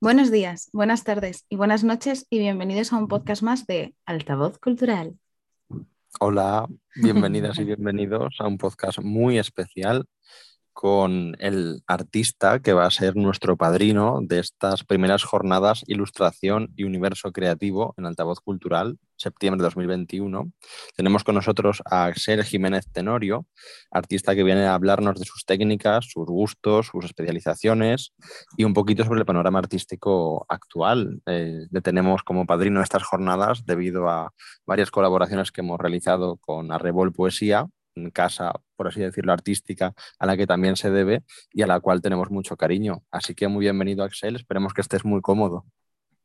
Buenos días, buenas tardes y buenas noches y bienvenidos a un podcast más de Altavoz Cultural. Hola, bienvenidas y bienvenidos a un podcast muy especial con el artista que va a ser nuestro padrino de estas primeras jornadas Ilustración y Universo Creativo en Altavoz Cultural, septiembre de 2021. Tenemos con nosotros a Axel Jiménez Tenorio, artista que viene a hablarnos de sus técnicas, sus gustos, sus especializaciones y un poquito sobre el panorama artístico actual. Eh, le tenemos como padrino estas jornadas debido a varias colaboraciones que hemos realizado con Arrebol Poesía casa, por así decirlo, artística, a la que también se debe y a la cual tenemos mucho cariño. Así que muy bienvenido, Axel. Esperemos que estés muy cómodo.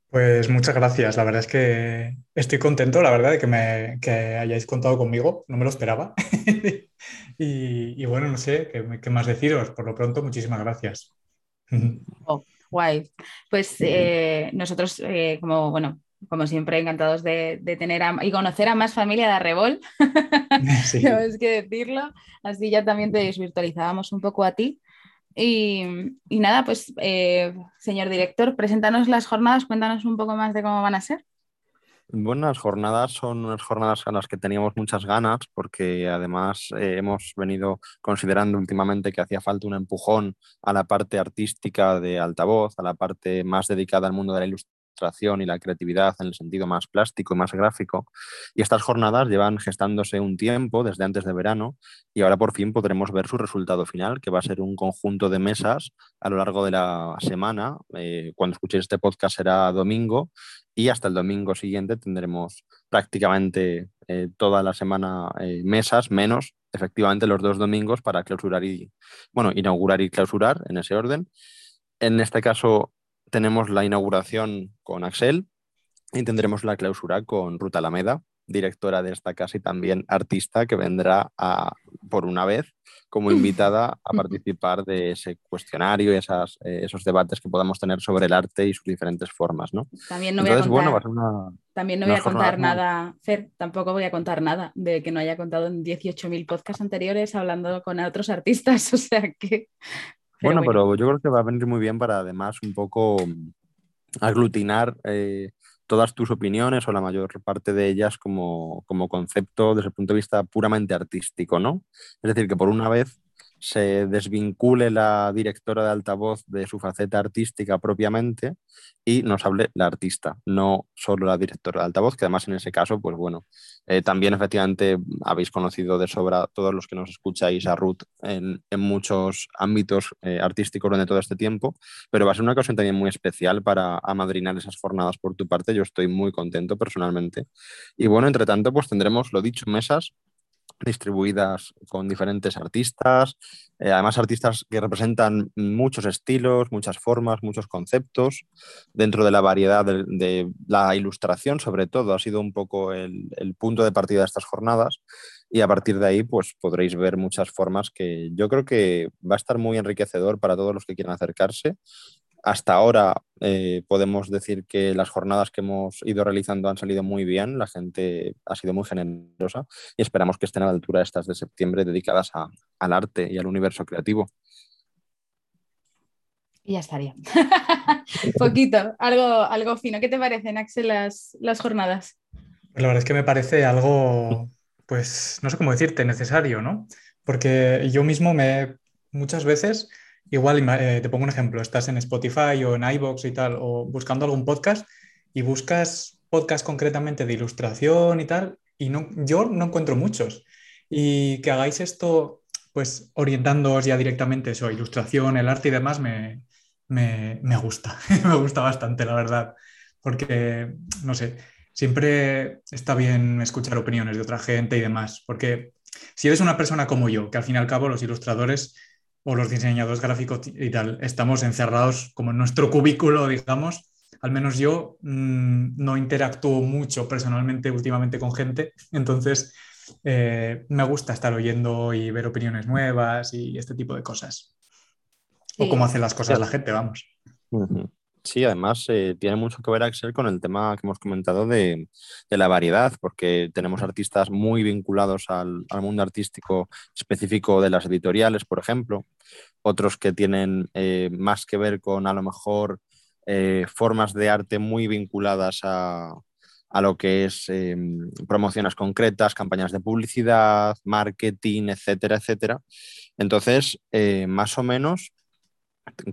Pues muchas gracias. La verdad es que estoy contento, la verdad, de que, me, hayáis contado conmigo. No me lo esperaba. y, bueno, no sé ¿qué, más deciros. Por lo pronto, muchísimas gracias. Oh, guay. Pues eh, nosotros, eh, como bueno, como siempre, encantados de, tener y conocer a más familia de Arrebol, sí. es que decirlo. Así ya también te desvirtualizábamos un poco a ti. Y, nada, pues, eh, señor director, preséntanos las jornadas, cuéntanos un poco más de cómo van a ser. Bueno, las jornadas son unas jornadas a las que teníamos muchas ganas porque además eh, hemos venido considerando últimamente que hacía falta un empujón a la parte artística de altavoz, a la parte más dedicada al mundo de la ilustración y la creatividad en el sentido más plástico y más gráfico. Y estas jornadas llevan gestándose un tiempo, desde antes de verano, y ahora por fin podremos ver su resultado final, que va a ser un conjunto de mesas a lo largo de la semana. Eh, cuando escuchéis este podcast será domingo y hasta el domingo siguiente tendremos prácticamente eh, toda la semana eh, mesas, menos efectivamente los dos domingos para clausurar y, bueno, inaugurar y clausurar en ese orden. En este caso, tenemos la inauguración con Axel y tendremos la clausura con Ruta Alameda, directora de esta casa y también artista que vendrá a, por una vez como invitada a participar de ese cuestionario y esas, eh, esos debates que podamos tener sobre el arte y sus diferentes formas. ¿no? También no voy a contar, también no voy a contar nada, Fer, tampoco voy a contar nada de que no haya contado en 18.000 podcasts anteriores hablando con otros artistas, o sea que bueno, pero yo creo que va a venir muy bien para además un poco mm, aglutinar eh, todas tus opiniones o la mayor parte de ellas como, como concepto desde el punto de vista puramente artístico, ¿no? Es decir, que por una vez se desvincule la directora de altavoz de su faceta artística propiamente y nos hable la artista, no solo la directora de altavoz, que además en ese caso, pues bueno, eh, también efectivamente habéis conocido de sobra todos los que nos escucháis a Ruth en, muchos ámbitos eh, artísticos durante todo este tiempo, pero va a ser una ocasión también muy especial para amadrinar esas jornadas por tu parte. Yo estoy muy contento personalmente. Y bueno, entre tanto, pues tendremos, lo dicho, mesas distribuidas con diferentes artistas, eh, además artistas que representan muchos estilos, muchas formas, muchos conceptos, dentro de la variedad de, la ilustración, sobre todo, ha sido un poco el, el, punto de partida de estas jornadas. Y a partir de ahí pues podréis ver muchas formas que yo creo que va a estar muy enriquecedor para todos los que quieran acercarse hasta ahora eh, podemos decir que las jornadas que hemos ido realizando han salido muy bien, la gente ha sido muy generosa y esperamos que estén a la altura de estas de septiembre dedicadas al arte y al universo creativo. Y ya estaría. Poquito, algo, algo fino. ¿Qué te parecen, Axel, las, las jornadas? Pues la verdad es que me parece algo, pues, no sé cómo decirte, necesario, ¿no? Porque yo mismo me, muchas veces Igual, eh, te pongo un ejemplo, estás en Spotify o en iBox y tal, o buscando algún podcast y buscas podcast concretamente de ilustración y tal, y no, yo no encuentro muchos. Y que hagáis esto, pues orientándoos ya directamente eso, ilustración, el arte y demás, me, me, me gusta, me gusta bastante, la verdad, porque, no sé, siempre está bien escuchar opiniones de otra gente y demás, porque si eres una persona como yo, que al fin y al cabo los ilustradores o los diseñadores gráficos y tal, estamos encerrados como en nuestro cubículo, digamos. Al menos yo mm, no interactúo mucho personalmente últimamente con gente, entonces eh, me gusta estar oyendo y ver opiniones nuevas y este tipo de cosas. O cómo hace las cosas la gente, vamos. Sí, además eh, tiene mucho que ver Axel con el tema que hemos comentado de, la variedad, porque tenemos artistas muy vinculados al, mundo artístico específico de las editoriales, por ejemplo, otros que tienen eh, más que ver con a lo mejor eh, formas de arte muy vinculadas a, a lo que es promociones concretas, campañas de publicidad, marketing, etcétera, etcétera. Entonces, más o menos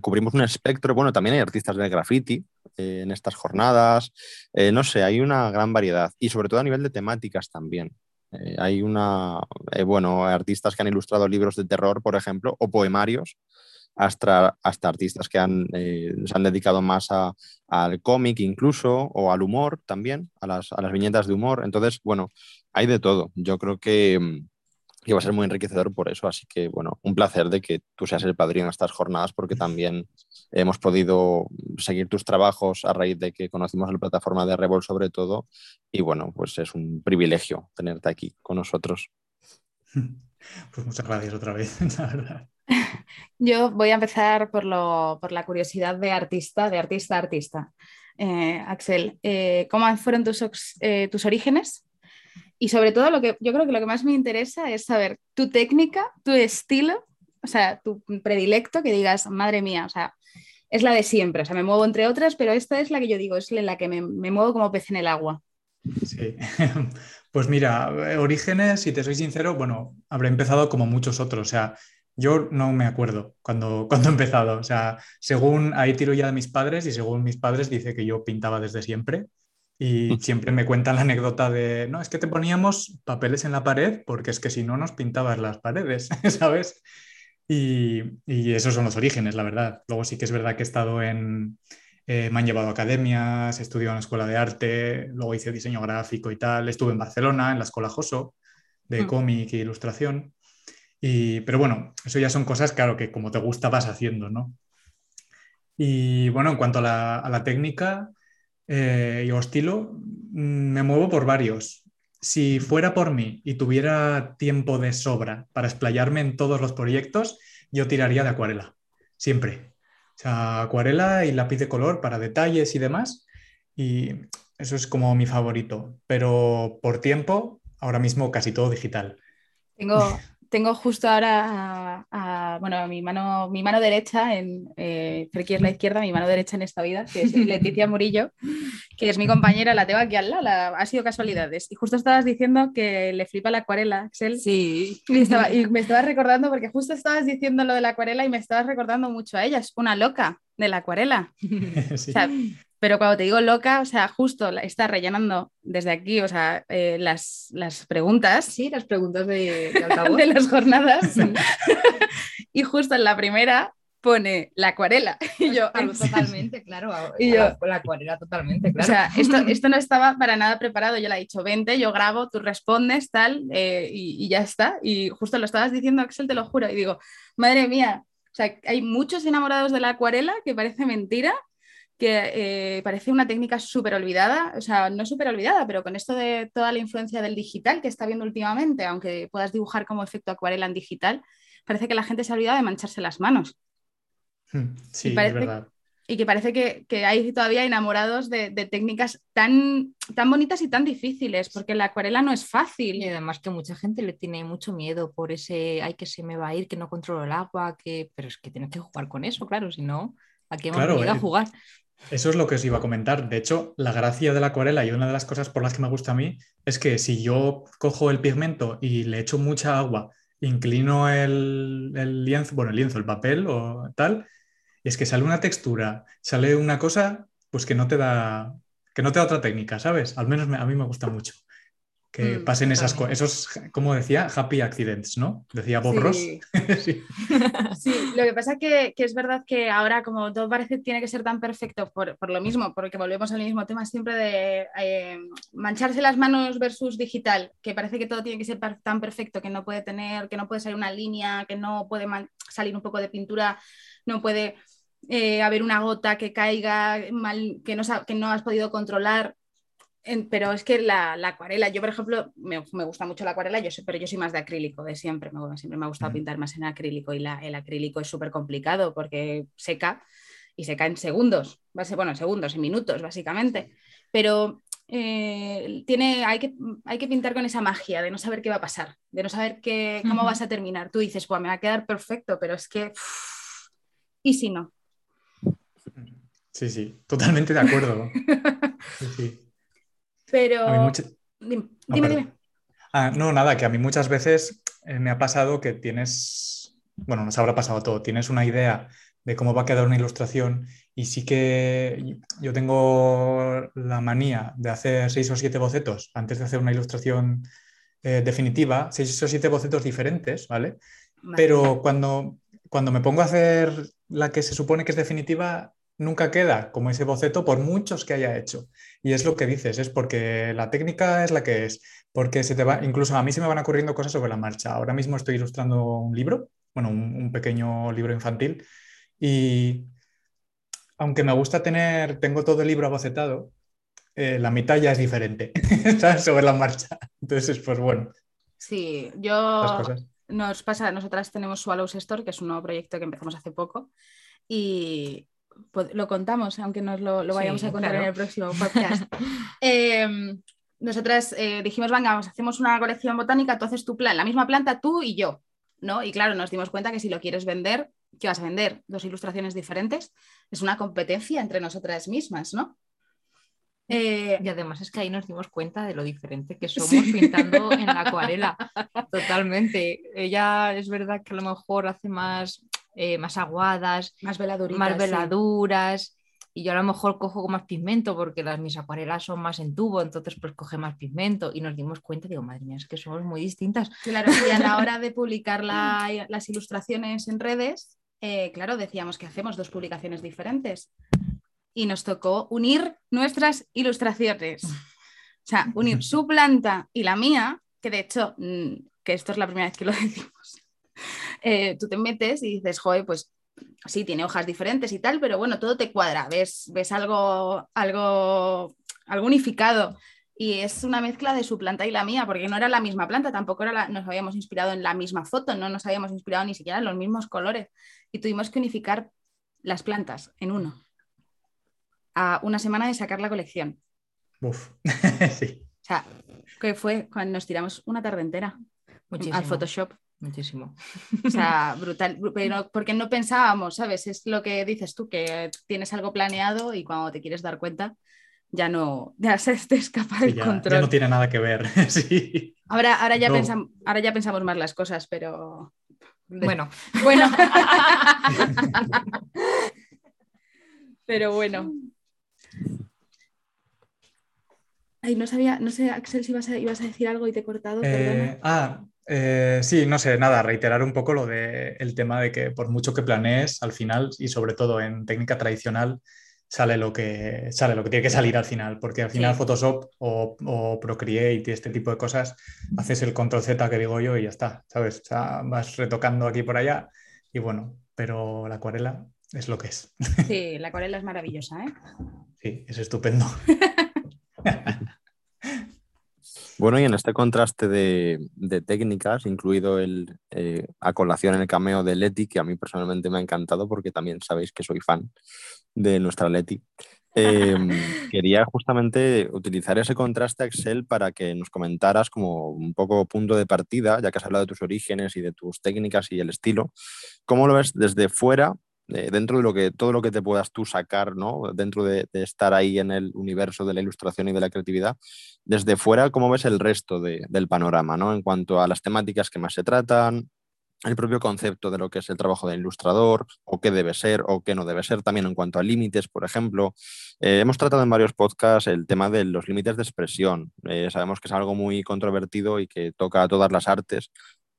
cubrimos un espectro, bueno, también hay artistas de graffiti eh, en estas jornadas, eh, no sé, hay una gran variedad y sobre todo a nivel de temáticas también. Eh, hay una, bueno, artistas que han ilustrado libros de terror, por ejemplo, o poemarios, hasta, hasta artistas que han, se han dedicado más al cómic incluso, o al humor también, a las, a las viñetas de humor. Entonces, bueno, hay de todo. Yo creo que y va a ser muy enriquecedor por eso. Así que, bueno, un placer de que tú seas el padrino de estas jornadas, porque también hemos podido seguir tus trabajos a raíz de que conocimos la plataforma de Revol sobre todo. Y bueno, pues es un privilegio tenerte aquí con nosotros. Pues muchas gracias otra vez, la verdad. Yo voy a empezar por, lo, por la curiosidad de artista, de artista a artista. Eh, Axel, eh, ¿cómo fueron tus, eh, tus orígenes? Y sobre todo lo que yo creo que lo que más me interesa es saber tu técnica, tu estilo, o sea, tu predilecto, que digas, madre mía, o sea, es la de siempre, o sea, me muevo entre otras, pero esta es la que yo digo, es la que me, muevo como pez en el agua. Sí, pues mira, orígenes, si te soy sincero, bueno, habré empezado como muchos otros, o sea, yo no me acuerdo cuando, cuando he empezado, o sea, según ahí tiro ya de mis padres y según mis padres dice que yo pintaba desde siempre, y siempre me cuentan la anécdota de, no, es que te poníamos papeles en la pared porque es que si no nos pintabas las paredes, ¿sabes? Y, y, esos son los orígenes, la verdad. Luego sí que es verdad que he estado en, eh, me han llevado a academias, he estudiado en la escuela de arte, luego hice diseño gráfico y tal, estuve en Barcelona, en la escuela Joso, de mm. cómic e ilustración. Y, pero bueno, eso ya son cosas, claro, que como te gusta vas haciendo, ¿no? Y bueno, en cuanto a la, a la técnica, eh, y estilo, me muevo por varios. Si fuera por mí y tuviera tiempo de sobra para explayarme en todos los proyectos, yo tiraría de acuarela, siempre. O sea, acuarela y lápiz de color para detalles y demás. Y eso es como mi favorito. Pero por tiempo, ahora mismo casi todo digital. Tengo, tengo justo ahora a, bueno, mi mano, mi mano derecha, en eh, es la izquierda, mi mano derecha en esta vida, que es Leticia Murillo, que es mi compañera, la tengo aquí al lado, ha sido casualidades. Y justo estabas diciendo que le flipa la acuarela, Axel. Sí. Y, me estabas recordando, porque justo estabas diciendo lo de la acuarela y me estabas recordando mucho a ella, es una loca de la acuarela. Sí. Pero cuando te digo loca, o sea, justo está rellenando desde aquí, o sea, eh, las, las, preguntas. Sí, las preguntas de, de, las jornadas. y justo en la primera pone la acuarela. Y yo, totalmente, claro. Y yo, la acuarela totalmente, claro. O sea, esto, esto, no estaba para nada preparado. Yo le he dicho, vente, yo grabo, tú respondes, tal, eh, y, y, ya está. Y justo lo estabas diciendo, Axel, te lo juro. Y digo, madre mía, o sea, hay muchos enamorados de la acuarela que parece mentira que eh, parece una técnica súper olvidada, o sea, no súper olvidada, pero con esto de toda la influencia del digital que está viendo últimamente, aunque puedas dibujar como efecto acuarela en digital, parece que la gente se ha olvidado de mancharse las manos. Hmm, sí, y es verdad. Y que parece que, hay todavía enamorados de, técnicas tan, tan bonitas y tan difíciles, porque la acuarela no es fácil. Y además que mucha gente le tiene mucho miedo por ese, ay, que se me va a ir, que no controlo el agua, que... pero es que tienes que jugar con eso, claro, si no, aquí hemos venido a eh, jugar. Eso es lo que os iba a comentar. De hecho, la gracia de la acuarela y una de las cosas por las que me gusta a mí es que si yo cojo el pigmento y le echo mucha agua, inclino el, lienzo, bueno, el lienzo, el papel o tal, es que sale una textura, sale una cosa, pues que no te da, que no te da otra técnica, ¿sabes? Al menos a mí me gusta mucho que mm, pasen esas cosas, esos, como decía, happy accidents, ¿no? Decía Bob Ross. sí. lo que pasa que, que es verdad que ahora como todo parece tiene que ser tan perfecto por, por lo mismo, porque volvemos al mismo tema siempre de eh, mancharse las manos versus digital, que parece que todo tiene que ser tan perfecto que no puede tener, que no puede salir una línea, que no puede salir un poco de pintura, no puede... Eh, haber una gota que caiga mal, que no, que no has podido controlar pero es que la, acuarela, yo por ejemplo, me, gusta mucho la acuarela, yo pero yo soy más de acrílico de siempre, me, siempre me ha gustado pintar más en acrílico y la, el acrílico es súper complicado porque seca y se caen segundos, bueno, segundos y minutos básicamente, pero eh, tiene, hay, que, hay que pintar con esa magia de no saber qué va a pasar, de no saber qué, cómo vas a terminar. Tú dices, pues me va a quedar perfecto, pero es que... ¿Y si no? Sí, sí, totalmente de acuerdo. Pero... Dime, dime, ah, no, nada, que a mí muchas veces eh, me ha pasado que tienes, bueno, nos habrá pasado todo, tienes una idea de cómo va a quedar una ilustración y sí que yo tengo la manía de hacer seis o siete bocetos antes de hacer una ilustración eh, definitiva, seis o siete bocetos diferentes, ¿vale? Pero cuando, cuando me pongo a hacer la que se supone que es definitiva, nunca queda como ese boceto por muchos que haya hecho. Y es lo que dices, es porque la técnica es la que es, porque se te va, incluso a mí se me van ocurriendo cosas sobre la marcha. Ahora mismo estoy ilustrando un libro, bueno, un pequeño libro infantil, y aunque me gusta tener, tengo todo el libro abocetado, eh, la mitad ya es diferente, Sobre la marcha. Entonces, pues bueno. Sí, yo nos pasa, nosotras tenemos Swallows Store, que es un nuevo proyecto que empezamos hace poco, y lo contamos, aunque nos lo, vayamos a contar en el próximo podcast. Em, nosotras eh, dijimos, venga, hacemos una colección botánica, tú haces tu plan, la misma planta tú y yo, ¿no? Y claro, nos dimos cuenta que si lo quieres vender, ¿qué vas a vender? Dos ilustraciones diferentes. Es una competencia entre nosotras mismas, ¿no? Eh, y además es que ahí nos dimos cuenta de lo diferente que somos pintando en la acuarela. Totalmente. Ella es verdad que a lo mejor hace más, eh, más aguadas, más veladuras. Más veladuras. Y yo a lo mejor cojo más pigmento porque las mis acuarelas son más en tubo, entonces pues coge más pigmento y nos dimos cuenta, digo, madre mía, es que somos muy distintas. Claro, y a la hora de publicar las ilustraciones en redes, eh, claro, decíamos que hacemos dos publicaciones diferentes y nos tocó unir nuestras ilustraciones. O sea, unir su planta y la mía, que de hecho, mm, que esto es la primera vez que lo decimos. Eh, tú te metes y dices, joder, pues sí, tiene hojas diferentes y tal, pero bueno, todo te cuadra, ves, ves algo, algo, algo unificado. Y es una mezcla de su planta y la mía, porque no era la misma planta, tampoco era nos habíamos inspirado en la misma foto, no nos habíamos inspirado ni siquiera en los mismos colores. Y tuvimos que unificar las plantas en uno. A una semana de sacar la colección. Uf, sí. O sea, que fue cuando nos tiramos una tarde entera al Photoshop. Muchísimo. O sea, brutal. Pero porque no pensábamos, ¿sabes? Es lo que dices tú, que tienes algo planeado y cuando te quieres dar cuenta, ya no, ya se te escapa el control. Ya no tiene nada que ver, sí. Ahora, ahora, ya pensamos, ahora ya pensamos más las cosas, pero... Bueno. Bueno. pero bueno. Ay, no sabía, no sé, Axel, si ibas a, ibas a decir algo y te he cortado. Eh, ah, eh, sí, no sé, nada, reiterar un poco lo del el tema de que por mucho que planees, al final, y sobre todo en técnica tradicional, sale lo que, sale lo que tiene que salir al final, porque al final Photoshop o, Procreate y este tipo de cosas, haces el control Z que digo yo y ya está, ¿sabes? O sea, vas retocando aquí por allá y bueno, pero la acuarela es lo que es. Sí, la acuarela es maravillosa, ¿eh? Sí, es estupendo. Bueno, y en este contraste de, técnicas, incluido el eh, a colación en el cameo de Leti, que a mí personalmente me ha encantado porque también sabéis que soy fan de nuestra Leti, em, quería justamente utilizar ese contraste Excel para que nos comentaras como un poco punto de partida, ya que has hablado de tus orígenes y de tus técnicas y el estilo, ¿cómo lo ves desde fuera eh, dentro de lo que, todo lo que te puedas tú sacar, ¿no? dentro de, estar ahí en el universo de la ilustración y de la creatividad, desde fuera, ¿cómo ves el resto del panorama ¿no? en cuanto a las temáticas que más se tratan? el propio concepto de lo que es el trabajo del ilustrador, o qué debe ser o qué no debe ser, también en cuanto a límites, por ejemplo. Eh, hemos tratado en varios podcasts el tema de los límites de expresión. Eh, sabemos que es algo muy controvertido y que toca a todas las artes,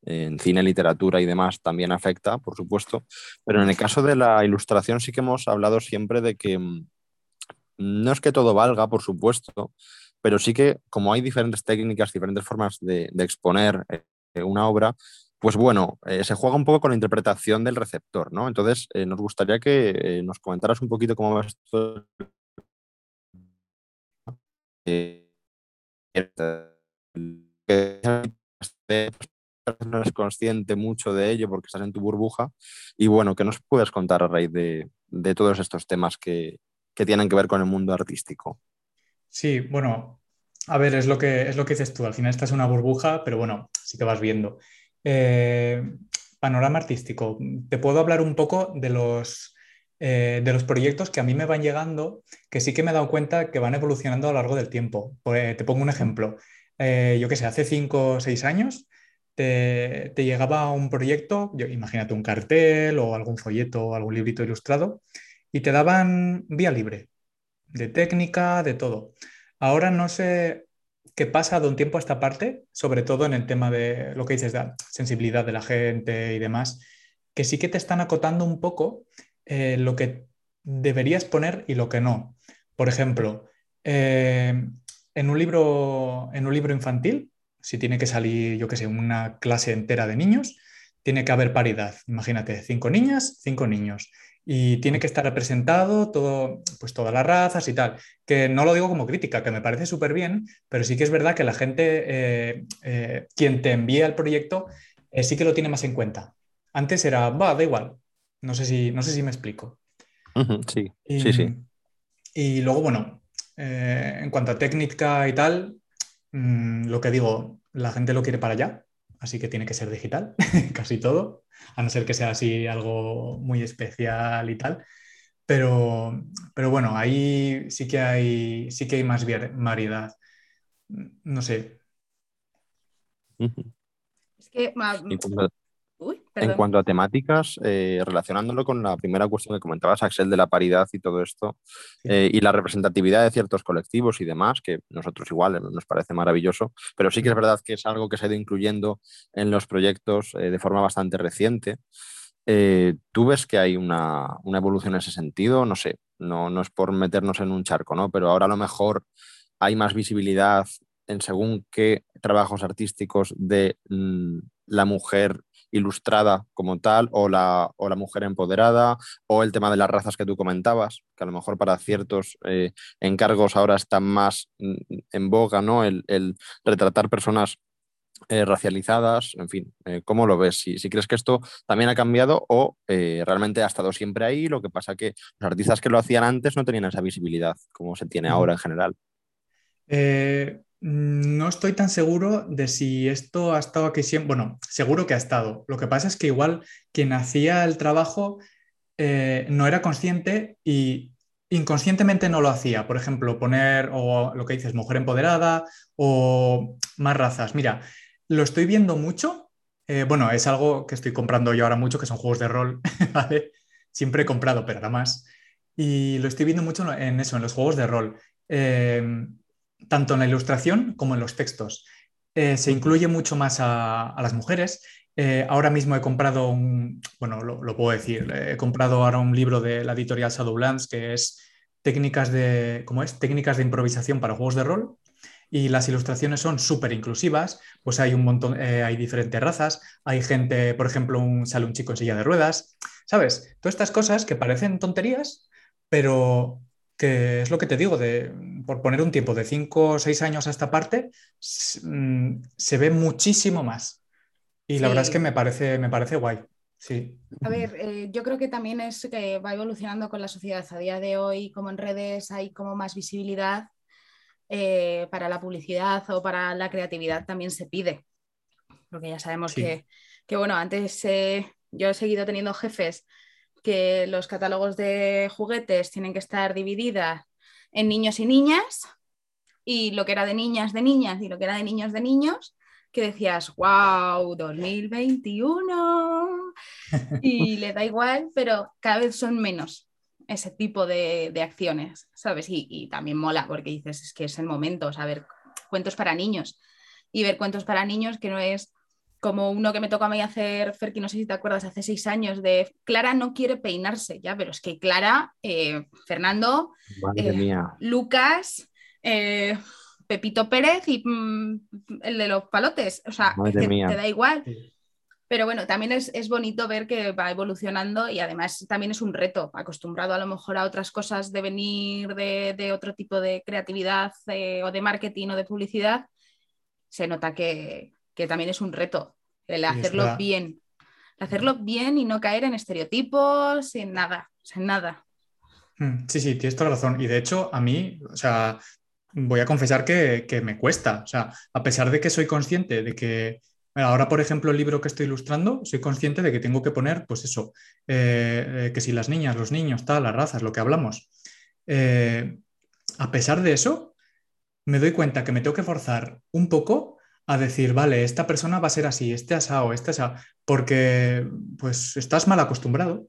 en cine, literatura y demás también afecta, por supuesto. Pero en el caso de la ilustración sí que hemos hablado siempre de que mm, no es que todo valga, por supuesto, pero sí que como hay diferentes técnicas, diferentes formas de, exponer eh, una obra, pues bueno, eh, se juega un poco con la interpretación del receptor, ¿no? Entonces, eh, nos gustaría que nos comentaras un poquito cómo ves esto no eres consciente mucho de ello porque estás en tu burbuja. Y bueno, ¿qué nos puedes contar a raíz de, de todos estos temas que, que tienen que ver con el mundo artístico. Sí, bueno, a ver, es lo que, es lo que dices tú. Al final esta es una burbuja, pero bueno, sí que vas viendo. Eh, panorama artístico. Te puedo hablar un poco de los, eh, de los proyectos que a mí me van llegando, que sí que me he dado cuenta que van evolucionando a lo largo del tiempo. Pues, te pongo un ejemplo. Eh, yo qué sé, hace cinco o seis años te, te, llegaba un proyecto, yo, imagínate un cartel o algún folleto o algún librito ilustrado, y te daban vía libre, de técnica, de todo. Ahora no sé qué pasa de un tiempo a esta parte, sobre todo en el tema de lo que dices, de sensibilidad de la gente y demás, que sí que te están acotando un poco eh, lo que deberías poner y lo que no. Por ejemplo, eh, en, un libro, en un libro infantil, si tiene que salir, yo qué sé, una clase entera de niños, tiene que haber paridad. Imagínate, cinco niñas, cinco niños y tiene que estar representado todo, pues todas las razas y tal. Que no lo digo como crítica, que me parece súper bien, pero sí que es verdad que la gente, eh, eh, quien te envía el proyecto, eh, sí que lo tiene más en cuenta. Antes era, va, da igual. No sé si, no sé si me explico. sí, sí, sí. Y luego, bueno, en cuanto a técnica y tal, mm, lo que digo, la gente lo quiere para allá, así que tiene que ser digital, casi todo a no ser que sea así algo muy especial y tal. Pero, pero bueno, ahí sí que hay, sí que hay más variedad. No sé. Es que, en cuanto a temáticas, eh, relacionándolo con la primera cuestión que comentabas, Axel, de la paridad y todo esto, eh, y la representatividad de ciertos colectivos y demás, que nosotros igual nos parece maravilloso, pero sí que es verdad que es algo que se ha ido incluyendo en los proyectos eh, de forma bastante reciente. ¿Tú ves que hay una, una, evolución en ese sentido? No sé, no, no es por meternos en un charco, ¿no? Pero ahora a lo mejor hay más visibilidad en según qué trabajos artísticos de mm, la mujer ilustrada como tal, o la, o la, mujer empoderada, o el tema de las razas que tú comentabas, que a lo mejor para ciertos eh, encargos ahora está más mm, en boga, ¿no? El, retratar personas eh, racializadas, en fin, eh, ¿cómo lo ves? Si, si, crees que esto también ha cambiado o realmente ha estado siempre ahí, lo que pasa que los artistas que lo hacían antes no tenían esa visibilidad como se tiene ahora en general. Mm, no estoy tan seguro de si esto ha estado aquí siempre. Bueno, seguro que ha estado. Lo que pasa es que igual quien hacía el trabajo eh, no era consciente y inconscientemente no lo hacía. Por ejemplo, poner o lo que dices, mujer empoderada o más razas. Mira, lo estoy viendo mucho. Eh, bueno, es algo que estoy comprando yo ahora mucho, que son juegos de rol. Siempre he comprado, pero nada más. Y lo estoy viendo mucho en eso, en los juegos de rol. Eh, tanto en la ilustración como en los textos. Eh, se incluye mucho más a, las mujeres. Eh, ahora mismo he comprado un, bueno, lo, puedo decir, he comprado ahora un libro de la editorial Shadowlands que es técnicas de, ¿cómo es? Técnicas de improvisación para juegos de rol. Y las ilustraciones son súper inclusivas, pues hay un montón, eh, hay diferentes razas, hay gente, por ejemplo, un, sale un chico en silla de ruedas, ¿sabes? Todas estas cosas que parecen tonterías, pero que es lo que te digo, de, por poner un tiempo de 5 o 6 años a esta parte, mm, se ve muchísimo más. Y la verdad es que me parece, me parece guay. Sí. A ver, eh, yo creo que también es que va evolucionando con la sociedad. A día de hoy, como en redes hay como más visibilidad eh, para la publicidad o para la creatividad también se pide. Porque ya sabemos que, que, bueno, antes eh, yo he seguido teniendo jefes que los catálogos de juguetes tienen que estar divididas en niños y niñas, y lo que era de niñas de niñas y lo que era de niños de niños, que decías, wow, 2021, y le da igual, pero cada vez son menos ese tipo de, acciones, ¿sabes? Y, y, también mola porque dices, es que es el momento, saber cuentos para niños y ver cuentos para niños que no es como uno que me tocó a mí hacer, Ferki, no sé si te acuerdas, hace seis años, de Clara no quiere peinarse, ya, pero es que Clara, eh, Fernando, eh, Lucas, eh, Pepito Pérez y mm, el de los palotes, o sea, te da igual. Pero bueno, también es, bonito ver que va evolucionando y además también es un reto, acostumbrado a lo mejor a otras cosas de venir de, otro tipo de creatividad o de marketing o de publicidad, se nota que, que también es un reto, el hacerlo bien. hacerlo bien y no caer en estereotipos, en nada, en nada. Mm, sí, sí, tienes toda la razón. Y de hecho, a mí, o sea, voy a confesar que, me cuesta. O sea, a pesar de que soy consciente de que Ahora, por ejemplo, el libro que estoy ilustrando, soy consciente de que tengo que poner, pues eso, eh, eh, que si las niñas, los niños, tal, las razas, lo que hablamos. Eh, a pesar de eso, me doy cuenta que me tengo que forzar un poco a decir, vale, esta persona va a ser así, este asado, este asado, porque pues estás mal acostumbrado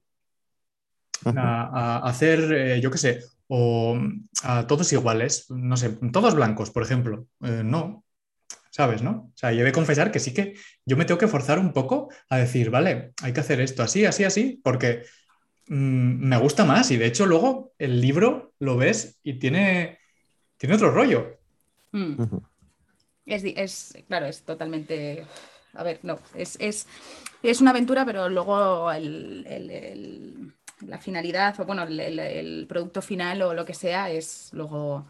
a, hacer, yo qué sé, o a todos iguales, no sé, todos blancos, por ejemplo. no, ¿sabes? ¿no? O sea, yo he de confesar que sí que yo me tengo que forzar un poco a decir, vale, hay que hacer esto así, así, así, porque mm, me gusta más y de hecho luego el libro lo ves y tiene, tiene otro rollo. Mm. Es, claro, es totalmente... A ver, no, es, es, una aventura, pero luego la finalidad o bueno, el, producto final o lo que sea es luego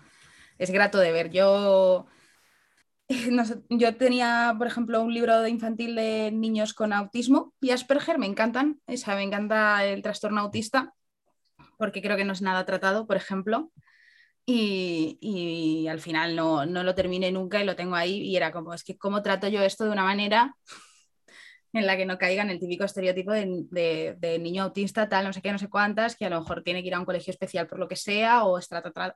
es grato de ver. Yo yo tenía, por ejemplo, un libro de infantil de niños con autismo y Asperger, me encantan, me encanta el trastorno autista, porque creo que no es nada tratado, por ejemplo, y, al final no, lo terminé nunca y lo tengo ahí y era como, es que cómo trato yo esto de una manera en la que no caiga en el típico estereotipo de, niño autista, tal, no sé qué, no sé cuántas, que a lo mejor tiene que ir a un colegio especial por lo que sea o está tratado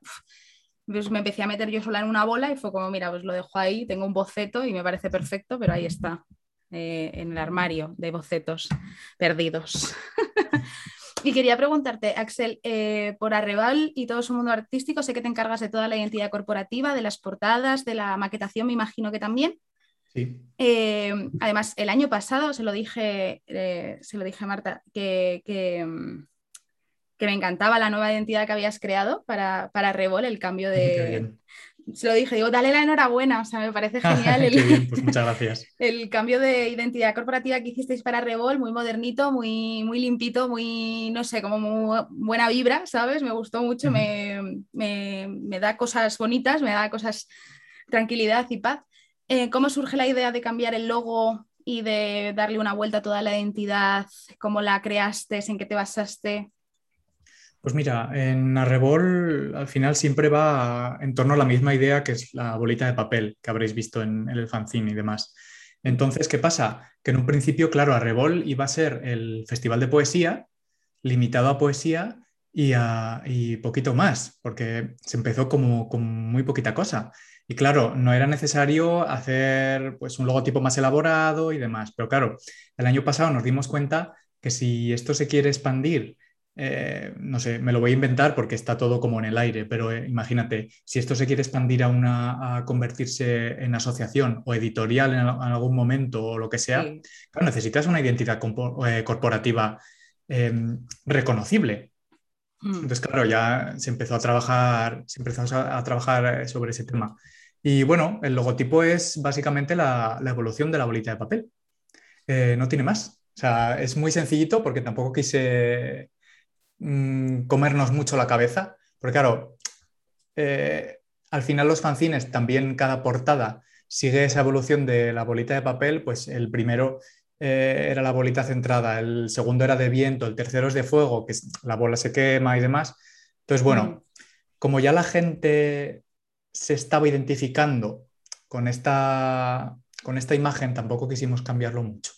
pues me empecé a meter yo sola en una bola y fue como, mira, pues lo dejo ahí, tengo un boceto y me parece perfecto, pero ahí está, eh, en el armario de bocetos perdidos. y quería preguntarte, Axel, eh, por Arrebal y todo su mundo artístico, sé que te encargas de toda la identidad corporativa, de las portadas, de la maquetación, me imagino que también. Sí. Eh, además, el año pasado se lo dije, se lo dije a Marta, que, que que me encantaba la nueva identidad que habías creado para, para Revol, el cambio de... Se lo dije, digo, dale la enhorabuena, o sea, me parece genial el, pues muchas gracias. el cambio de identidad corporativa que hicisteis para Revol, muy modernito, muy, muy limpito, muy, no sé, como muy buena vibra, ¿sabes? Me gustó mucho, me, me, me, da cosas bonitas, me da cosas, tranquilidad y paz. Eh, ¿Cómo surge la idea de cambiar el logo y de darle una vuelta a toda la identidad? ¿Cómo la creaste? ¿En qué te basaste? Pues mira, en Arrebol al final siempre va en torno a la misma idea que es la bolita de papel que habréis visto en, el fanzine y demás. Entonces, ¿qué pasa? Que en un principio, claro, Arrebol iba a ser el festival de poesía, limitado a poesía y, a, poquito más, porque se empezó como con muy poquita cosa. Y claro, no era necesario hacer pues, un logotipo más elaborado y demás. Pero claro, el año pasado nos dimos cuenta que si esto se quiere expandir eh, no sé, me lo voy a inventar porque está todo como en el aire, pero eh, imagínate, si esto se quiere expandir a, una, a convertirse en asociación o editorial en, algún momento o lo que sea, necesitas una identidad eh, corporativa em, reconocible. Hmm. Entonces, claro, ya se empezó a trabajar, se empezó a, trabajar sobre ese tema. Y bueno, el logotipo es básicamente la, evolución de la bolita de papel. no tiene más. O sea, es muy sencillito porque tampoco quise Mm, comernos mucho la cabeza, porque claro, eh, al final los fanzines, también cada portada sigue esa evolución de la bolita de papel, pues el primero eh, era la bolita centrada, el segundo era de viento, el tercero es de fuego, que la bola se quema y demás. Entonces, bueno, como ya la gente se estaba identificando con esta, con esta imagen, tampoco quisimos cambiarlo mucho.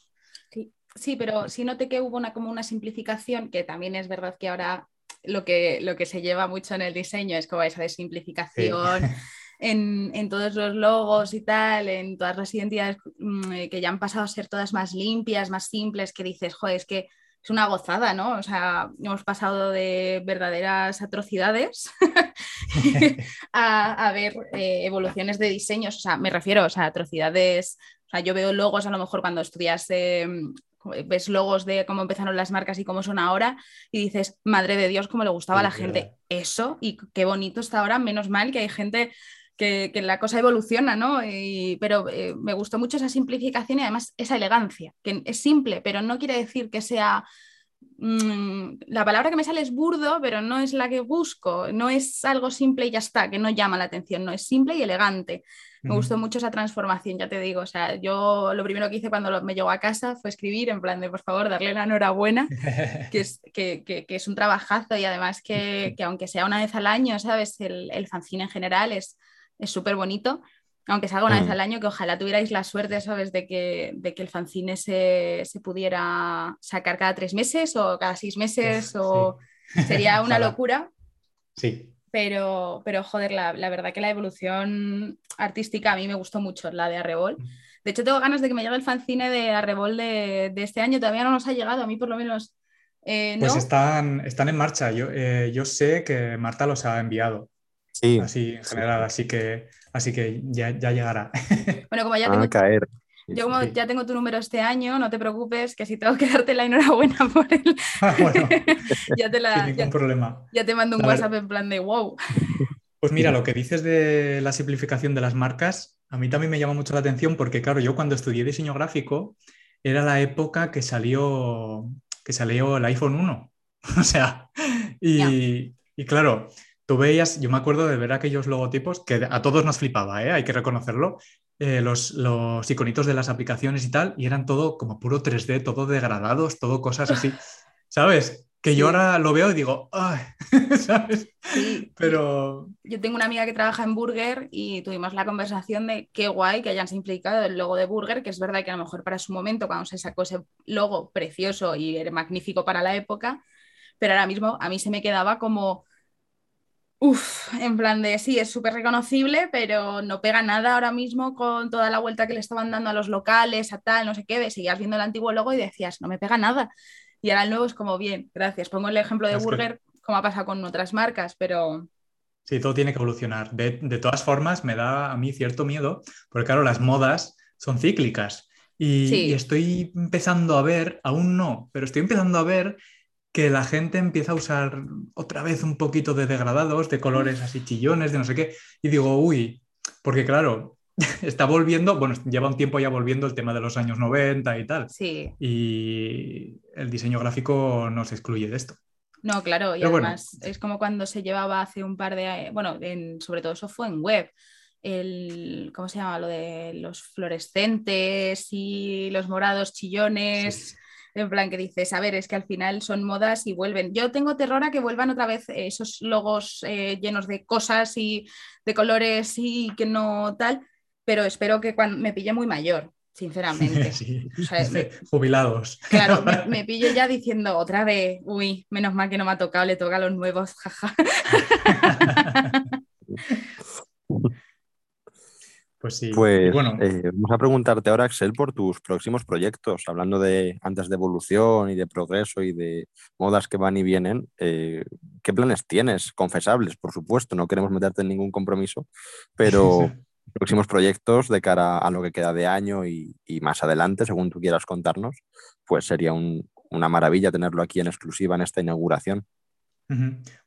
Sí, pero sí noté que hubo una, como una simplificación, que también es verdad que ahora lo que, lo que se lleva mucho en el diseño es como esa de simplificación. En, todos los logos y tal, en todas las identidades mm, eh, que ya han pasado a ser todas más limpias, más simples, que dices, joder, es que es una gozada, ¿no? O sea, hemos pasado de verdaderas atrocidades a, ver eh, evoluciones de diseños, o sea, me refiero, o sea, atrocidades, o sea, yo veo logos a lo mejor cuando estudias em, ves logos de cómo empezaron las marcas y cómo son ahora y dices, madre de Dios, cómo le gustaba a la gente eso y qué bonito está ahora, menos mal que hay gente que, la cosa evoluciona, ¿no? pero eh, me gustó mucho esa simplificación y además esa elegancia, que es simple, pero no quiere decir que sea... Mm, la palabra que me sale es burdo, pero no es la que busco, no es algo simple y ya está, que no llama la atención, no es simple y elegante. Me gustó mucho esa transformación, ya te digo. O sea, yo lo primero que hice cuando me llegó a casa fue escribir en plan de, por favor, darle la enhorabuena, que es, que, que, es un trabajazo y además que, aunque sea una vez al año, ¿sabes? El, el fanzine en general es súper bonito aunque salga una vez mm. al año, que ojalá tuvierais la suerte, ¿sabes?, de que, de que el fanzine se, se, pudiera sacar cada tres meses o cada seis meses, o sería una locura. Sí. Pero, pero joder, la, la, verdad que la evolución artística a mí me gustó mucho, la de Arrebol. De hecho, tengo ganas de que me llegue el fanzine de Arrebol de, de este año. Todavía no nos ha llegado, a mí por lo menos. Eh, pues están, están en marcha. Yo, eh, yo sé que Marta los ha enviado. Sí. Así en general, así que, así que ya, ya llegará. Bueno, como ya tengo. caer. Yo como ya tengo tu número este año, no te preocupes, que si tengo que darte la enhorabuena por él, ah, bueno, ya te la, Sin ningún problema. Ya te mando un WhatsApp en plan de wow. Pues mira, lo que dices de la simplificación de las marcas, a mí también me llama mucho la atención porque, claro, yo cuando estudié diseño gráfico era la época que salió, que salió el iPhone 1. o sea, y, y claro, tú veías, yo me acuerdo de ver aquellos logotipos que a todos nos flipaba, ¿eh? hay que reconocerlo, eh, los, los, iconitos de las aplicaciones y tal, y eran todo como puro 3D, todo degradados, todo cosas así, ¿sabes? Que yo ahora lo veo y digo, ¡ay! ¿sabes? Sí. Pero... Yo tengo una amiga que trabaja en Burger y tuvimos la conversación de qué guay que hayan simplificado el logo de Burger, que es verdad que a lo mejor para su momento, cuando se sacó ese logo precioso y era magnífico para la época, pero ahora mismo a mí se me quedaba como Uf, en plan de sí, es súper reconocible, pero no pega nada ahora mismo con toda la vuelta que le estaban dando a los locales, a tal, no sé qué, seguías viendo el antiguo logo y decías, no me pega nada. Y ahora el nuevo es como, bien, gracias. Pongo el ejemplo de Burger, como ha pasado con otras marcas, pero... Sí, todo tiene que evolucionar. De, todas formas, me da a mí cierto miedo, porque claro, las modas son cíclicas. y estoy empezando a ver, aún no, pero estoy empezando a ver que la gente empieza a usar otra vez un poquito de degradados, de colores así chillones, de no sé qué, y digo, uy, porque claro, está volviendo, bueno, lleva un tiempo ya volviendo el tema de los años 90 y tal. Sí. Y el diseño gráfico no se excluye de esto. No, claro, y además es como cuando se llevaba hace un par de, bueno, sobre todo eso fue en web, el, ¿cómo se llama? Lo de los fluorescentes y los morados chillones. En plan que dices, a ver, es que al final son modas y vuelven. Yo tengo terror a que vuelvan otra vez esos logos eh, llenos de cosas y de colores y que no tal, pero espero que cuando me pille muy mayor, sinceramente. Jubilados. Claro, me, pillo ya diciendo otra vez, uy, menos mal que no me ha tocado, le toca a los nuevos, jaja. Pues sí. Pues bueno. Eh, vamos a preguntarte ahora, Axel, por tus próximos proyectos, hablando de antes de evolución y de progreso y de modas que van y vienen. Eh, ¿Qué planes tienes? Confesables, por supuesto, no queremos meterte en ningún compromiso, pero próximos proyectos de cara a lo que queda de año y, más adelante, según tú quieras contarnos, pues sería una maravilla tenerlo aquí en exclusiva en esta inauguración.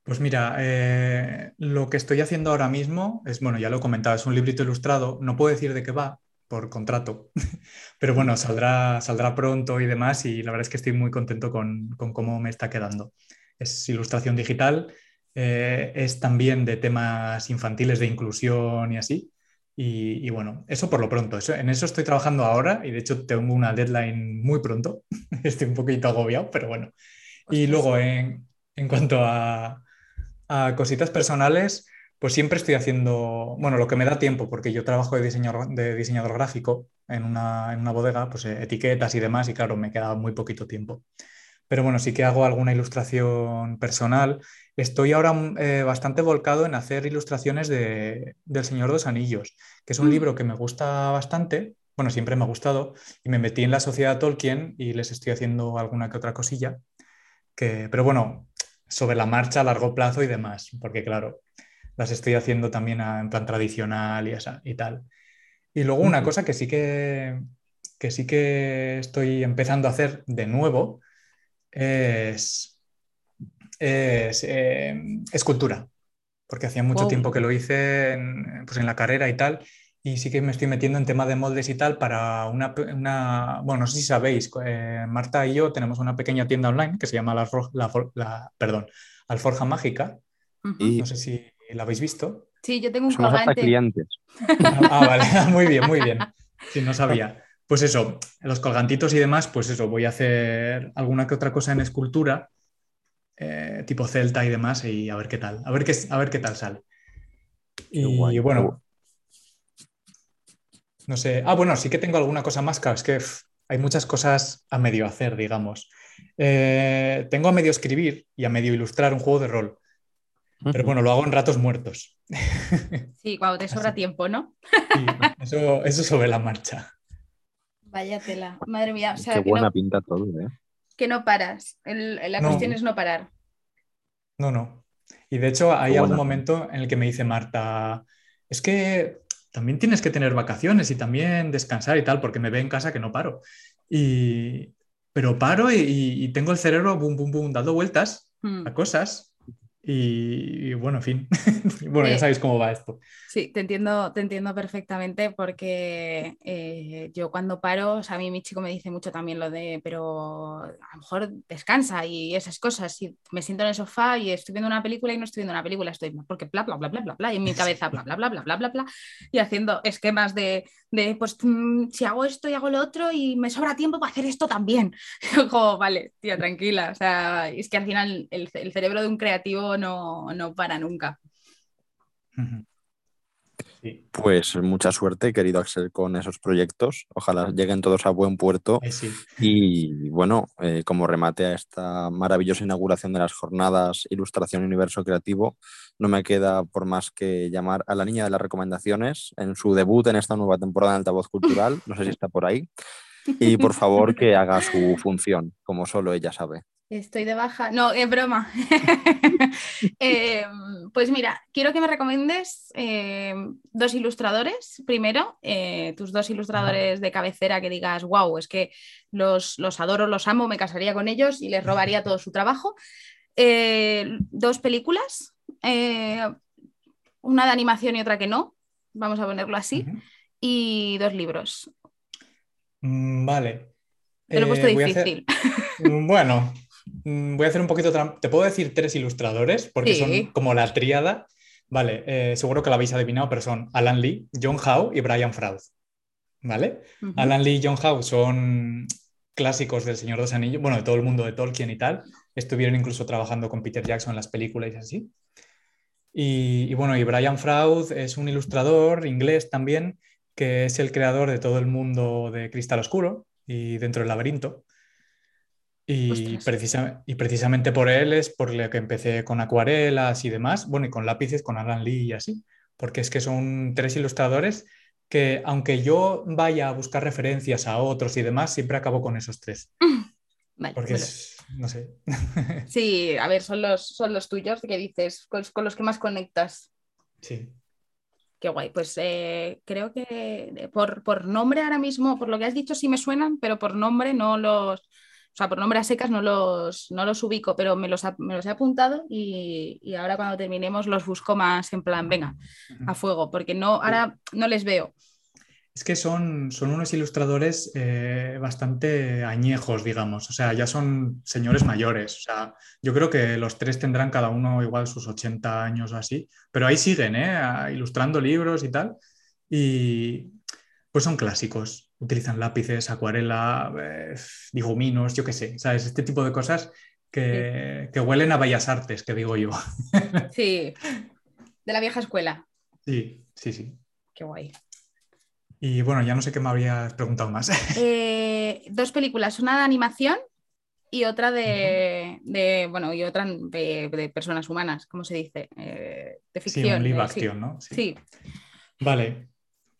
Pues mira, eh, lo que estoy haciendo ahora mismo es, bueno, ya lo he comentado, es un librito ilustrado, no puedo decir de qué va por contrato, pero bueno, saldrá, saldrá pronto y demás y la verdad es que estoy muy contento con, cómo me está quedando. Es ilustración digital, eh, es también de temas infantiles de inclusión y así. Y, bueno, eso por lo pronto, en eso estoy trabajando ahora y de hecho tengo una deadline muy pronto, estoy un poquito agobiado, pero bueno. Y luego en, en cuanto a, cositas personales, pues siempre estoy haciendo, bueno, lo que me da tiempo, porque yo trabajo de diseñador, de diseñador gráfico en una, bodega, pues eh, etiquetas y demás, y claro, me queda muy poquito tiempo. Pero bueno, sí que hago alguna ilustración personal. Estoy ahora eh, bastante volcado en hacer ilustraciones de, del Señor dos Anillos, que es un mm. libro que me gusta bastante, bueno, siempre me ha gustado, y me metí en la sociedad Tolkien y les estoy haciendo alguna que otra cosilla. Que, pero bueno, sobre la marcha a largo plazo y demás, porque claro, las estoy haciendo también en plan tradicional y, esa, y tal. Y luego una cosa que sí que, que sí que estoy empezando a hacer de nuevo es, es em, escultura, porque hacía mucho tiempo que lo hice en, pues en la carrera y tal, y sí que me estoy metiendo en tema de moldes y tal para una, bueno, no sé si sabéis, eh, Marta y yo tenemos una pequeña tienda online que se llama la, la, perdón, Alforja Mágica. y No sé si la habéis visto. Sí, yo tengo un Somos hasta colgante. clientes. Ah, vale, muy bien, muy bien. Sí, no sabía. Pues eso, los colgantitos y demás, pues eso, voy a hacer alguna que otra cosa en escultura, eh, tipo celta y demás, y a ver qué tal, a ver qué, a ver qué tal sale. Y guay, qué bueno, guay. No sé. Ah, bueno, sí que tengo alguna cosa más, claro, es que pff, hay muchas cosas a medio hacer, digamos. Eh, tengo a medio escribir y a medio ilustrar un juego de rol, pero bueno, lo hago en ratos muertos. Sí, cuando te sobra Así. tiempo, ¿no? Sí, eso, eso sobre la marcha. Vaya tela. Madre mía, o sea, Qué que buena no, pinta todo, ¿eh? que no paras. El- la No. cuestión es no parar. No, no. Y de hecho hay Qué algún buena momento en el que me dice Marta, es que también tienes que tener vacaciones y también descansar y tal, porque me ve en casa que no paro. Y, pero paro y, y tengo el cerebro boom, boom, boom, dando vueltas Hmm. a cosas. Y, y bueno, en fin. bueno, ya Eh, sabéis cómo va esto. Sí, te entiendo, te entiendo perfectamente porque eh, yo cuando paro, o sea, a mí mi chico me dice mucho también lo de, pero a lo mejor descansa y esas cosas. Y me siento en el sofá y estoy viendo una película y no estoy viendo una película, estoy porque bla, bla, bla, bla, bla, bla, y en mi cabeza bla, bla, bla, bla, bla, bla, bla, y haciendo esquemas de, de pues mm, si hago esto y hago lo otro y me sobra tiempo para hacer esto también. Como, vale, tía, tranquila. O sea, es que al final el, el cerebro de un creativo no, no para nunca. Sí, Pues mucha suerte, querido Axel, con esos proyectos. Ojalá lleguen todos a buen puerto. sí. Y bueno, eh, como remate a esta maravillosa inauguración de las jornadas Ilustración Universo Creativo, no me queda por más que llamar a la niña de las recomendaciones en su debut en esta nueva temporada de Altavoz Cultural. No sé si está por ahí. Y por favor que haga su función, como solo ella sabe. Estoy de baja. No, es broma. Eh, pues mira, quiero que me recomiendes eh, dos ilustradores. Primero, eh, tus dos ilustradores de cabecera que digas, wow, es que los, los adoro, los amo, me casaría con ellos y les robaría todo su trabajo. Eh, dos películas, eh, una de animación y otra que no, vamos a ponerlo así, y dos libros. Mm, Vale. Te lo he puesto hacer- difícil. Mm, Bueno, voy a hacer un poquito ¿Te puedo decir tres ilustradores? Porque Sí. son como la tríada. Vale, eh, seguro que la habéis adivinado, pero son Alan Lee, John Howe y Brian Fraud. ¿Vale? Alan Lee y John Howe son clásicos del Señor de los Anillos, bueno, de todo el mundo de Tolkien y tal. Estuvieron incluso trabajando con Peter Jackson en las películas y así. Y, y bueno, y Brian Fraud es un ilustrador inglés también, que es el creador de todo el mundo de Cristal Oscuro y Dentro del Laberinto. Y, Ostras. precisa- y precisamente por él es por lo que empecé con acuarelas y demás, bueno, y con lápices, con Alan Lee y así, porque es que son tres ilustradores que aunque yo vaya a buscar referencias a otros y demás, siempre acabo con esos tres, Vale, porque bueno. es, no sé, Sí, a ver, son los, son los tuyos que dices, con, con los que más conectas. sí. Qué guay. Pues eh, creo que eh, por, por nombre ahora mismo, por lo que has dicho, sí me suenan, pero por nombre no los. O sea, por nombre a secas no los, no los ubico, pero me los, ha- me los he apuntado y, y ahora cuando terminemos los busco más en plan, venga, a fuego, porque no, ahora no les veo. Es que son, son unos ilustradores eh, bastante añejos, digamos. O sea, ya son señores mayores. O sea, yo creo que los tres tendrán cada uno igual sus 80 años o así. Pero ahí siguen, ¿eh? Ilustrando libros y tal. Y pues son clásicos. Utilizan lápices, acuarela, eh, diguminos, yo qué sé. ¿Sabes? Este tipo de cosas que, que huelen a bellas artes, que digo yo. Sí, de la vieja escuela. Sí, sí, sí. Qué guay. Y bueno, ya no sé qué me habrías preguntado más. Eh, dos películas, una de animación y otra de, de, bueno, y otra de, de personas humanas, ¿cómo se dice? Eh, de Sí, ficción. un live eh, action, ¿no? Sí. sí. Vale,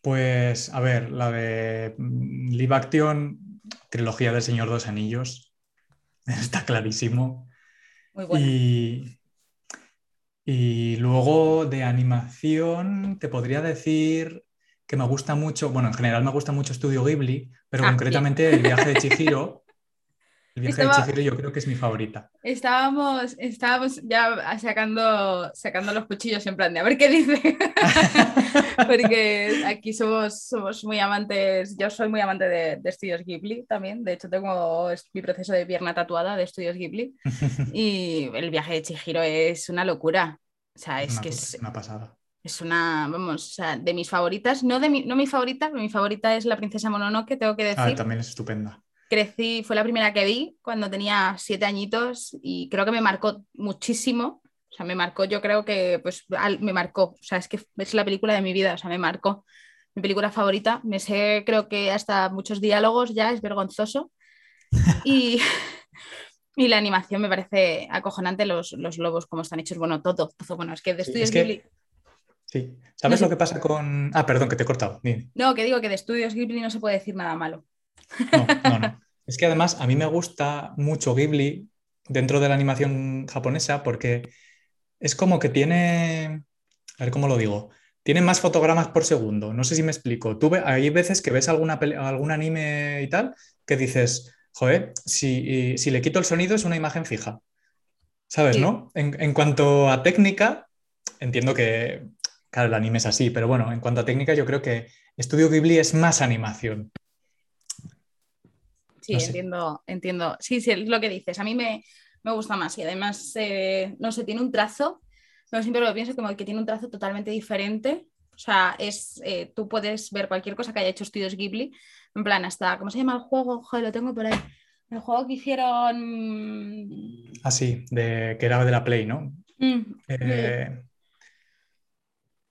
pues a ver, la de mm, live action, trilogía del Señor de los Anillos, está clarísimo. muy buena. Y, y luego de animación, te podría decir que me gusta mucho, bueno, en general me gusta mucho Estudio Ghibli, pero Ah, concretamente el viaje de Chihiro. El viaje Estaba- de Chihiro yo creo que es mi favorita. Estábamos, estábamos ya sacando, sacando los cuchillos en plan de a ver qué dice. Porque aquí somos, somos muy amantes, yo soy muy amante de, de estudios Ghibli también. De hecho, tengo mi proceso de pierna tatuada de estudios Ghibli. Y el viaje de Chihiro es una locura. O sea, es Una que es, una pasada. es una, vamos, o sea, de mis favoritas, no de mi, no mi favorita, mi favorita es la princesa Mononoke, tengo que ah, decir. Ah, también es estupenda. Crecí, fue la primera que vi cuando tenía siete añitos y creo que me marcó muchísimo. O sea, me marcó, yo creo que, pues, me marcó. O sea, es que es la película de mi vida, o sea, me marcó. Mi película favorita. Me sé, creo que hasta muchos diálogos ya, es vergonzoso. Y, y la animación me parece acojonante, los, los lobos, como están hechos, bueno, todo. todo bueno, es que de Estudios Ghibli Sí. ¿Sabes lo que pasa con.? Ah, perdón, que te he cortado. No, que digo que de estudios Ghibli no se puede decir nada malo. No, no, no. Es que además a mí me gusta mucho Ghibli dentro de la animación japonesa porque es como que tiene. A ver cómo lo digo. Tiene más fotogramas por segundo. No sé si me explico. Tú hay veces que ves alguna algún anime y tal que dices, joder, si, si, le quito el sonido es una imagen fija. ¿Sabes, no? En, en cuanto a técnica, entiendo que Claro, el anime es así, pero bueno, en cuanto a técnica, yo creo que Estudio Ghibli es más animación. Sí, entiendo, entiendo. Sí, sí, es lo que dices. A mí me, gusta más y además, eh, no sé, tiene un trazo, no siempre lo pienso como que tiene un trazo totalmente diferente. O sea, es, eh, tú puedes ver cualquier cosa que haya hecho Estudios Ghibli, en plan, hasta, ¿cómo se llama el juego? Joder, lo tengo por ahí. El juego que hicieron... Ah, sí, de, que era de la Play, ¿no? Mm, eh,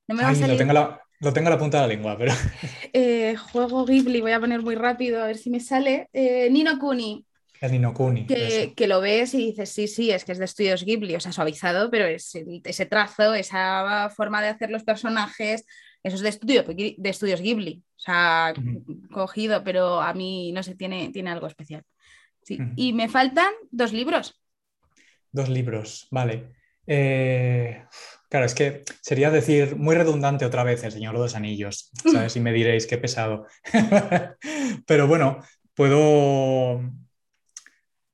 no me va a salir... lo, tengo la, lo tengo a la punta de la lengua, pero. Eh, juego Ghibli, voy a poner muy rápido a ver si me sale. Eh, Nino Kuni. El Nino Kuni. Que, que, lo ves y dices, sí, sí, es que es de estudios Ghibli, o sea, suavizado, pero es ese trazo, esa forma de hacer los personajes, eso es de, estudio, de estudios Ghibli, o sea, cogido, pero a mí, no sé, tiene, tiene algo especial. Sí. Y me faltan dos libros. Dos libros, vale. Eh, Claro, es que sería decir muy redundante otra vez el Señor de los Anillos, ¿sabes? Y me diréis qué pesado. Pero bueno, puedo...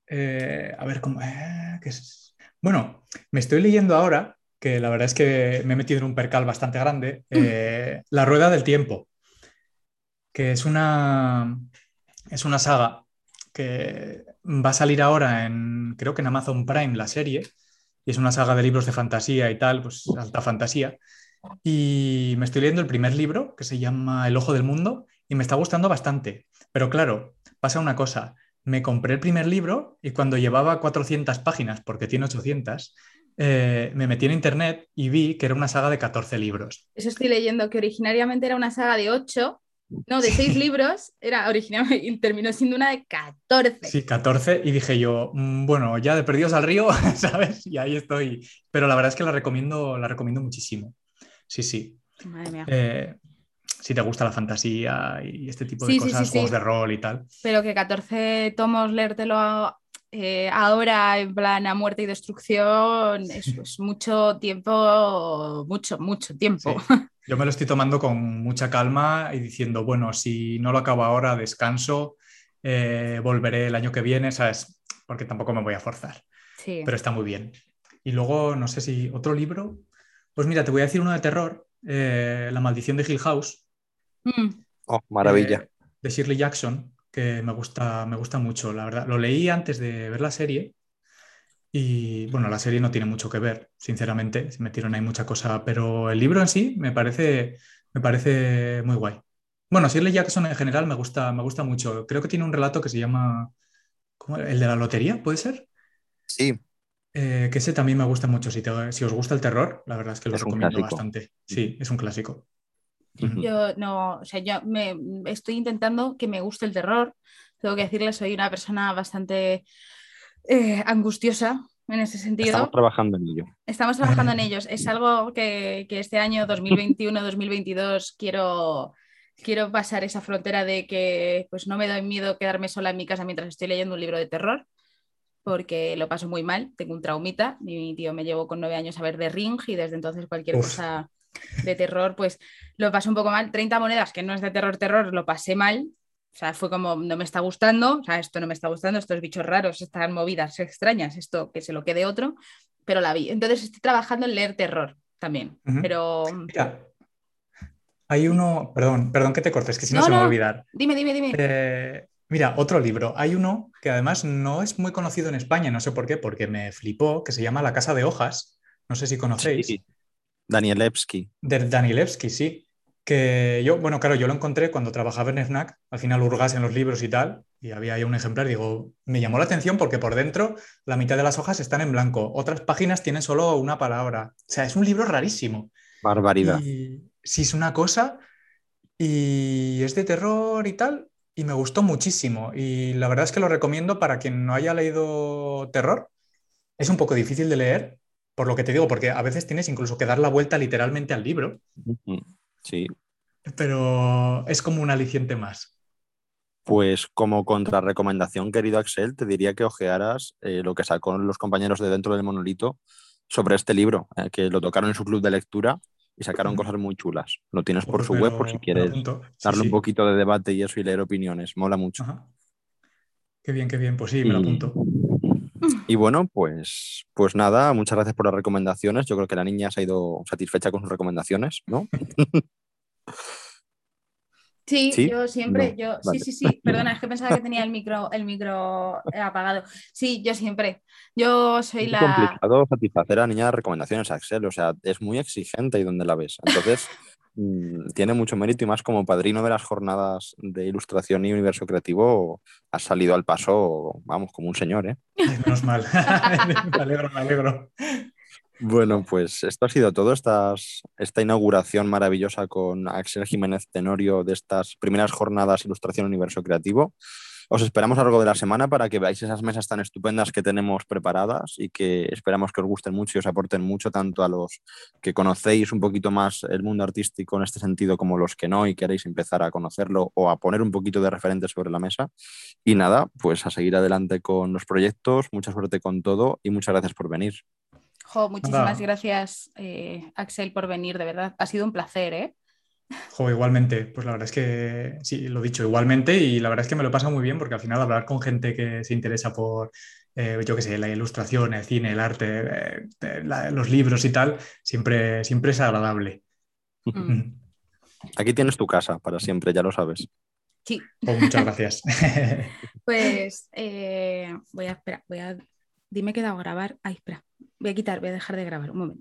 Eh, a ver cómo... Eh, es? Bueno, me estoy leyendo ahora, que la verdad es que me he metido en un percal bastante grande, eh, La Rueda del Tiempo, que es una, es una saga que va a salir ahora en, creo que en Amazon Prime, la serie y es una saga de libros de fantasía y tal, pues alta fantasía. Y me estoy leyendo el primer libro, que se llama El Ojo del Mundo, y me está gustando bastante. Pero claro, pasa una cosa, me compré el primer libro y cuando llevaba 400 páginas, porque tiene 800, eh, me metí en internet y vi que era una saga de 14 libros. Eso estoy leyendo, que originariamente era una saga de 8 no, de seis libros, era original y terminó siendo una de 14. Sí, 14 y dije yo, mm, bueno, ya de perdidos al río, ¿sabes? Y ahí estoy. Pero la verdad es que la recomiendo, la recomiendo muchísimo. Sí, sí. Madre mía. Eh, si te gusta la fantasía y este tipo de cosas, juegos de rol y tal. Pero que 14 tomos leértelo eh, ahora en plan a muerte y destrucción es, mucho tiempo, mucho, mucho tiempo. Yo me lo estoy tomando con mucha calma y diciendo, bueno, si no lo acabo ahora, descanso, eh, volveré el año que viene, ¿sabes? Porque tampoco me voy a forzar. Sí. Pero está muy bien. Y luego, no sé si otro libro. Pues mira, te voy a decir uno de terror, eh, La maldición de Hill House. Mm. Oh, maravilla. Eh, de Shirley Jackson, que me gusta, me gusta mucho, la verdad. Lo leí antes de ver la serie y bueno, la serie no tiene mucho que ver, sinceramente, se metieron ahí mucha cosa, pero el libro en sí me parece, me parece muy guay. Bueno, Shirley Jackson en general me gusta, me gusta mucho. Creo que tiene un relato que se llama ¿cómo? ¿El de la lotería? ¿Puede ser? Sí. Eh, que ese también me gusta mucho. Si, si, os gusta el terror, la verdad es que lo recomiendo bastante. Sí, es un clásico. Yo no, o sea, yo me estoy intentando que me guste el terror. Tengo que decirle, soy una persona bastante eh, angustiosa en ese sentido. Estamos trabajando en ello. Estamos trabajando en ellos. Es algo que, este año 2021-2022 quiero, quiero pasar esa frontera de que pues no me doy miedo quedarme sola en mi casa mientras estoy leyendo un libro de terror porque lo paso muy mal, tengo un traumita, mi tío me llevó con nueve años a ver The Ring y desde entonces cualquier cosa de terror pues lo paso un poco mal, 30 monedas que no es de terror terror, lo pasé mal o sea, fue como, no me está gustando, o sea, esto no me está gustando, estos bichos raros, estas movidas extrañas, esto que se lo quede otro, pero la vi. Entonces estoy trabajando en leer terror también, pero... Mira, hay uno, perdón, perdón que te cortes, que si no, se me va a olvidar. Dime, dime, dime. Eh, mira, otro libro. Hay uno que además no es muy conocido en España, no sé por qué, porque me flipó, que se llama La Casa de Hojas. No sé si conocéis. Danielewski. De Danielewski, sí. Que yo, bueno, claro, yo lo encontré cuando trabajaba en FNAC, al final hurgas en los libros y tal, y había ahí un ejemplar, digo, me llamó la atención porque por dentro la mitad de las hojas están en blanco, otras páginas tienen solo una palabra. O sea, es un libro rarísimo. Barbaridad. sí, es una cosa, y es de terror y tal, y me gustó muchísimo. Y la verdad es que lo recomiendo para quien no haya leído terror. Es un poco difícil de leer, por lo que te digo, porque a veces tienes incluso que dar la vuelta literalmente al libro. Sí. Pero es como un aliciente más. Pues como contrarrecomendación, querido Axel, te diría que ojearas eh, lo que sacó los compañeros de dentro del monolito sobre este libro, eh, que lo tocaron en su club de lectura y sacaron cosas muy chulas. Lo tienes por su web por si quieres darle un poquito de debate y eso y leer opiniones. Mola mucho. Qué bien, qué bien. Pues sí, me lo apunto. Y bueno, pues, pues nada, muchas gracias por las recomendaciones. Yo creo que la niña se ha ido satisfecha con sus recomendaciones, ¿no? Sí, yo siempre, yo, sí, sí, sí, perdona, es que pensaba que tenía el micro, el micro apagado. Sí, yo siempre. Yo soy es la. Es complicado satisfacer a la niña de recomendaciones, Axel, o sea, es muy exigente y donde la ves. Entonces, tiene mucho mérito y más como padrino de las jornadas de ilustración y universo creativo, has salido al paso, vamos, como un señor, ¿eh? menos mal. me alegro, me alegro. Bueno, pues esto ha sido todo, estas, esta inauguración maravillosa con Axel Jiménez Tenorio de estas primeras jornadas Ilustración Universo Creativo. Os esperamos a lo largo de la semana para que veáis esas mesas tan estupendas que tenemos preparadas y que esperamos que os gusten mucho y os aporten mucho, tanto a los que conocéis un poquito más el mundo artístico en este sentido como los que no y queréis empezar a conocerlo o a poner un poquito de referentes sobre la mesa. Y nada, pues a seguir adelante con los proyectos, mucha suerte con todo y muchas gracias por venir muchísimas gracias, eh, Axel, por venir, de verdad. Ha sido un placer, ¿eh? Jo, igualmente, pues la verdad es que sí, lo he dicho, igualmente, y la verdad es que me lo he pasado muy bien porque al final hablar con gente que se interesa por, eh, yo qué sé, la ilustración, el cine, el arte, eh, los libros y tal, siempre, siempre es agradable. Mm. Aquí tienes tu casa para siempre, ya lo sabes. Sí. Pues muchas gracias. pues voy a esperar, voy a. Dime que he dado a grabar. Ay, espera. Voy a quitar, voy a dejar de grabar un momento.